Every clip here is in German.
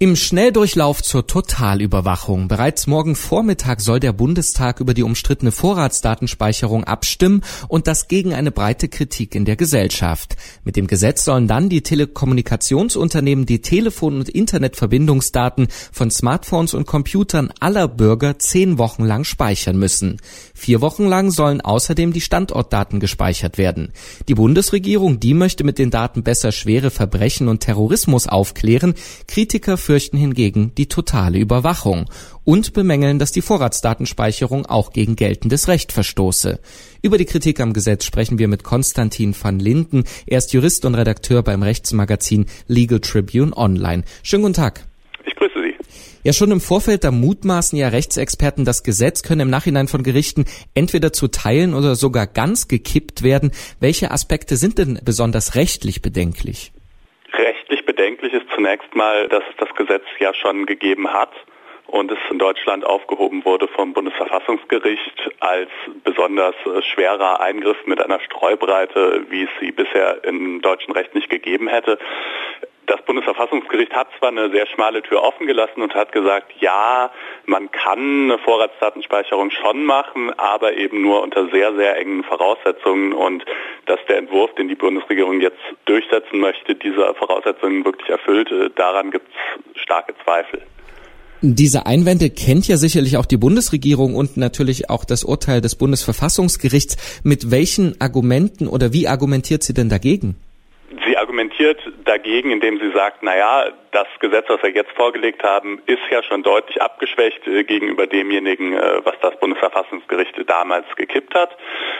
Im Schnelldurchlauf zur Totalüberwachung. Bereits morgen Vormittag soll der Bundestag über die umstrittene Vorratsdatenspeicherung abstimmen und das gegen eine breite Kritik in der Gesellschaft. Mit dem Gesetz sollen dann die Telekommunikationsunternehmen die Telefon- und Internetverbindungsdaten von Smartphones und Computern aller Bürger zehn Wochen lang speichern müssen. Vier Wochen lang sollen außerdem die Standortdaten gespeichert werden. Die Bundesregierung, die möchte mit den Daten besser schwere Verbrechen und Terrorismus aufklären. Kritiker fürchten hingegen die totale Überwachung und bemängeln, dass die Vorratsdatenspeicherung auch gegen geltendes Recht verstoße. Über die Kritik am Gesetz sprechen wir mit Konstantin van Linden. Er ist Jurist und Redakteur beim Rechtsmagazin Legal Tribune Online. Schönen guten Tag. Ich grüße Sie. Ja, schon im Vorfeld, da mutmaßen ja Rechtsexperten, das Gesetz könne im Nachhinein von Gerichten entweder zu Teilen oder sogar ganz gekippt werden. Welche Aspekte sind denn besonders rechtlich bedenklich? Bedenklich ist zunächst mal, dass es das Gesetz ja schon gegeben hat und es in Deutschland aufgehoben wurde vom Bundesverfassungsgericht als besonders äh, schwerer Eingriff mit einer Streubreite, wie es sie bisher im deutschen Recht nicht gegeben hätte. Bundesverfassungsgericht hat zwar eine sehr schmale Tür offen gelassen und hat gesagt, ja, man kann eine Vorratsdatenspeicherung schon machen, aber eben nur unter sehr, sehr engen Voraussetzungen und dass der Entwurf, den die Bundesregierung jetzt durchsetzen möchte, diese Voraussetzungen wirklich erfüllt, äh, daran gibt es starke Zweifel. Diese Einwände kennt ja sicherlich auch die Bundesregierung und natürlich auch das Urteil des Bundesverfassungsgerichts. Mit welchen Argumenten oder wie argumentiert sie denn dagegen? Argumentiert dagegen, indem sie sagt, naja, das Gesetz, was wir jetzt vorgelegt haben, ist ja schon deutlich abgeschwächt äh, gegenüber demjenigen, äh, was das Bundesverfassungsgericht damals gekippt hat.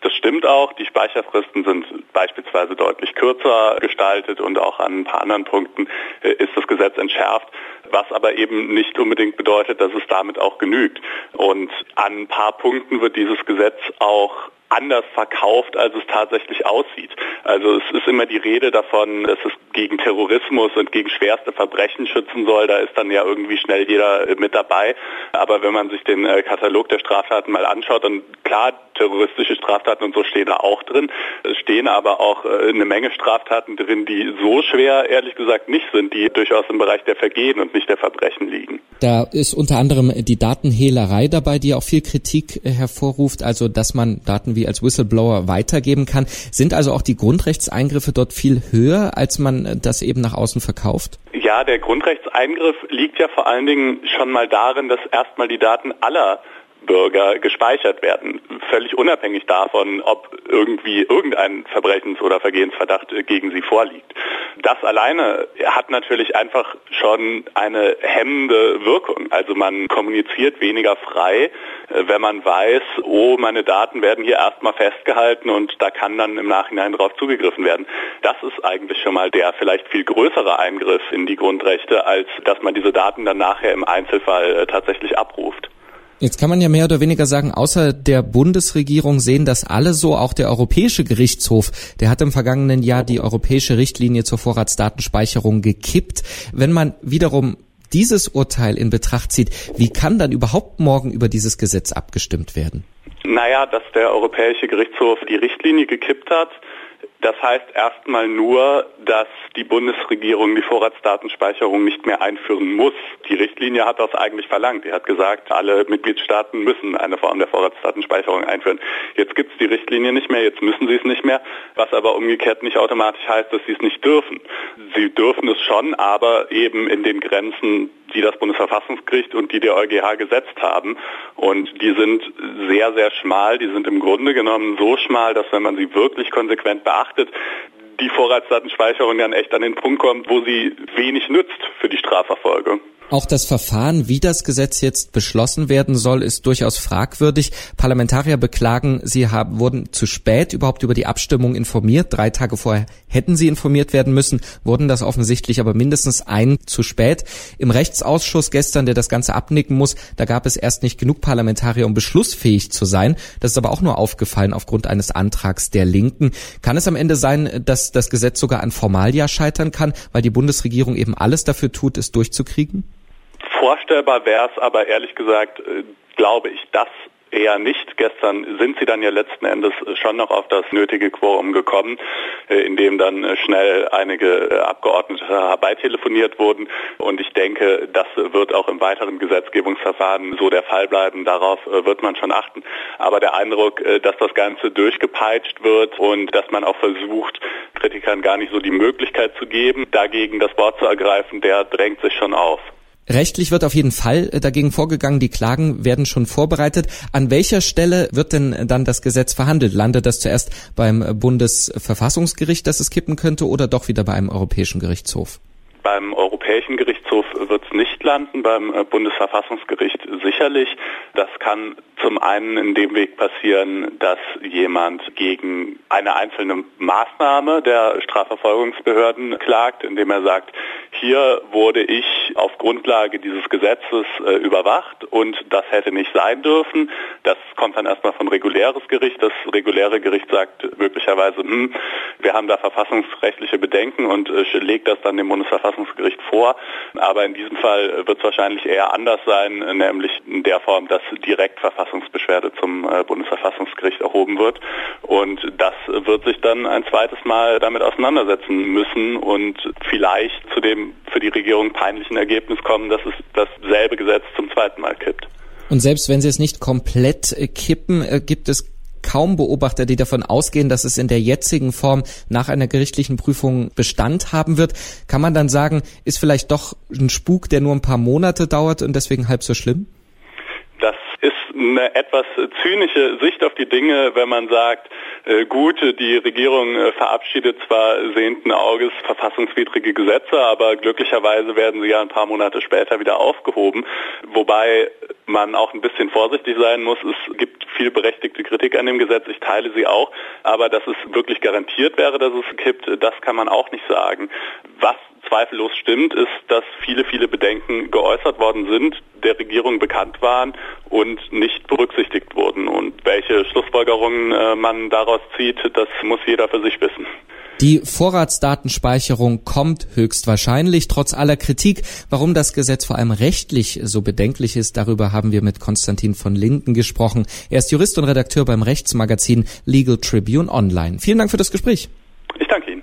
Das stimmt auch. Die Speicherfristen sind beispielsweise deutlich kürzer gestaltet und auch an ein paar anderen Punkten äh, ist das Gesetz entschärft, was aber eben nicht unbedingt bedeutet, dass es damit auch genügt. Und an ein paar Punkten wird dieses Gesetz auch anders verkauft, als es tatsächlich aussieht. Also es ist immer die Rede davon, dass es gegen Terrorismus und gegen schwerste Verbrechen schützen soll. Da ist dann ja irgendwie schnell jeder mit dabei. Aber wenn man sich den äh, Katalog der Straftaten mal anschaut, dann klar, terroristische Straftaten und so stehen da auch drin. Es stehen aber auch äh, eine Menge Straftaten drin, die so schwer, ehrlich gesagt, nicht sind, die durchaus im Bereich der Vergehen und nicht der Verbrechen liegen. Da ist unter anderem die Datenhehlerei dabei, die auch viel Kritik äh, hervorruft, also dass man Daten wie als Whistleblower weitergeben kann. Sind also auch die Grundrechtseingriffe dort viel höher, als man das eben nach außen verkauft? Ja, der Grundrechtseingriff liegt ja vor allen Dingen schon mal darin, dass erstmal die Daten aller Bürger gespeichert werden, völlig unabhängig davon, ob irgendwie irgendein Verbrechens- oder Vergehensverdacht gegen sie vorliegt. Das alleine hat natürlich einfach schon eine hemmende Wirkung. Also man kommuniziert weniger frei, wenn man weiß, oh, meine Daten werden hier erstmal festgehalten und da kann dann im Nachhinein darauf zugegriffen werden. Das ist eigentlich schon mal der vielleicht viel größere Eingriff in die Grundrechte, als dass man diese Daten dann nachher im Einzelfall tatsächlich abruft. Jetzt kann man ja mehr oder weniger sagen, außer der Bundesregierung sehen das alle so, auch der Europäische Gerichtshof, der hat im vergangenen Jahr die europäische Richtlinie zur Vorratsdatenspeicherung gekippt. Wenn man wiederum dieses Urteil in Betracht zieht, wie kann dann überhaupt morgen über dieses Gesetz abgestimmt werden? Naja, dass der Europäische Gerichtshof die Richtlinie gekippt hat, das heißt erstmal nur, dass die Bundesregierung die Vorratsdatenspeicherung nicht mehr einführen muss. Die Richtlinie hat das eigentlich verlangt. Die hat gesagt, alle Mitgliedstaaten müssen eine Form der Vorratsdatenspeicherung einführen. Jetzt gibt es die Richtlinie nicht mehr, jetzt müssen sie es nicht mehr, was aber umgekehrt nicht automatisch heißt, dass sie es nicht dürfen. Sie dürfen es schon, aber eben in den Grenzen, die das Bundesverfassungsgericht und die der EuGH gesetzt haben. Und die sind sehr, sehr schmal. Die sind im Grunde genommen so schmal, dass wenn man sie wirklich konsequent beachtet, die Vorratsdatenspeicherung dann echt an den Punkt kommt, wo sie wenig nützt für die Strafverfolgung. Auch das Verfahren, wie das Gesetz jetzt beschlossen werden soll, ist durchaus fragwürdig. Parlamentarier beklagen, sie haben, wurden zu spät überhaupt über die Abstimmung informiert. Drei Tage vorher hätten sie informiert werden müssen, wurden das offensichtlich aber mindestens ein zu spät. Im Rechtsausschuss gestern, der das Ganze abnicken muss, da gab es erst nicht genug Parlamentarier, um beschlussfähig zu sein. Das ist aber auch nur aufgefallen aufgrund eines Antrags der Linken. Kann es am Ende sein, dass das Gesetz sogar an Formalia scheitern kann, weil die Bundesregierung eben alles dafür tut, es durchzukriegen? Vorstellbar wäre es aber ehrlich gesagt, äh, glaube ich, dass eher nicht. Gestern sind sie dann ja letzten Endes schon noch auf das nötige Quorum gekommen, äh, in dem dann äh, schnell einige äh, Abgeordnete herbeitelefoniert wurden. Und ich denke, das wird auch im weiteren Gesetzgebungsverfahren so der Fall bleiben. Darauf wird man schon achten. Aber der Eindruck, dass das Ganze durchgepeitscht wird und dass man auch versucht, Kritikern gar nicht so die Möglichkeit zu geben, dagegen das Wort zu ergreifen, der drängt sich schon auf. Rechtlich wird auf jeden Fall äh, dagegen vorgegangen. Die Klagen werden schon vorbereitet. An welcher Stelle wird denn dann das Gesetz verhandelt? Landet das zuerst beim Bundesverfassungsgericht, dass es kippen könnte, oder doch wieder bei einem Europäischen Gerichtshof? Beim Europäischen Gerichtshof wird es nicht landen, beim äh, Bundesverfassungsgericht sicherlich. Das kann zum einen in dem Weg passieren, dass jemand gegen eine einzelne Maßnahme der Strafverfolgungsbehörden klagt, indem er sagt, hier wurde ich auf Grundlage dieses Gesetzes äh, überwacht und das hätte nicht sein dürfen. Das kommt dann erstmal von reguläres Gericht. Das reguläre Gericht sagt möglicherweise, hm, wir haben da verfassungsrechtliche Bedenken und äh, legt das dann dem Bundesverfassungsgericht vor. Aber in diesem Fall wird es wahrscheinlich eher anders sein, nämlich in der Form, dass direkt Verfassungsbeschwerde zum äh, Bundesverfassungsgericht erhoben wird. Und das wird sich dann ein zweites Mal damit auseinandersetzen müssen und vielleicht zu dem für die Regierung peinlichen Ergebnis kommen, dass es dasselbe Gesetz zum zweiten Mal kippt. Und selbst wenn Sie es nicht komplett äh, kippen, äh, gibt es kaum Beobachter, die davon ausgehen, dass es in der jetzigen Form nach einer gerichtlichen Prüfung Bestand haben wird. Kann man dann sagen, ist vielleicht doch ein Spuk, der nur ein paar Monate dauert und deswegen halb so schlimm? Das ist eine etwas zynische Sicht auf die Dinge, wenn man sagt, gut, die Regierung äh, verabschiedet zwar sehenden Auges verfassungswidrige Gesetze, aber glücklicherweise werden sie ja ein paar Monate später wieder aufgehoben, wobei man auch ein bisschen vorsichtig sein muss. Es gibt viel berechtigte Kritik an dem Gesetz, ich teile sie auch, aber dass es wirklich garantiert wäre, dass es kippt, das kann man auch nicht sagen. Was zweifellos stimmt, ist, dass viele, viele Bedenken geäußert worden sind, der Regierung bekannt waren und nicht berücksichtigt wurden. Und welche Schlussfolgerungen äh, man daraus zieht, das muss jeder für sich wissen. Die Vorratsdatenspeicherung kommt höchstwahrscheinlich, trotz aller Kritik. Warum das Gesetz vor allem rechtlich so bedenklich ist, darüber haben wir mit Konstantin von Linden gesprochen. Er ist Jurist und Redakteur beim Rechtsmagazin Legal Tribune Online. Vielen Dank für das Gespräch. Ich danke Ihnen.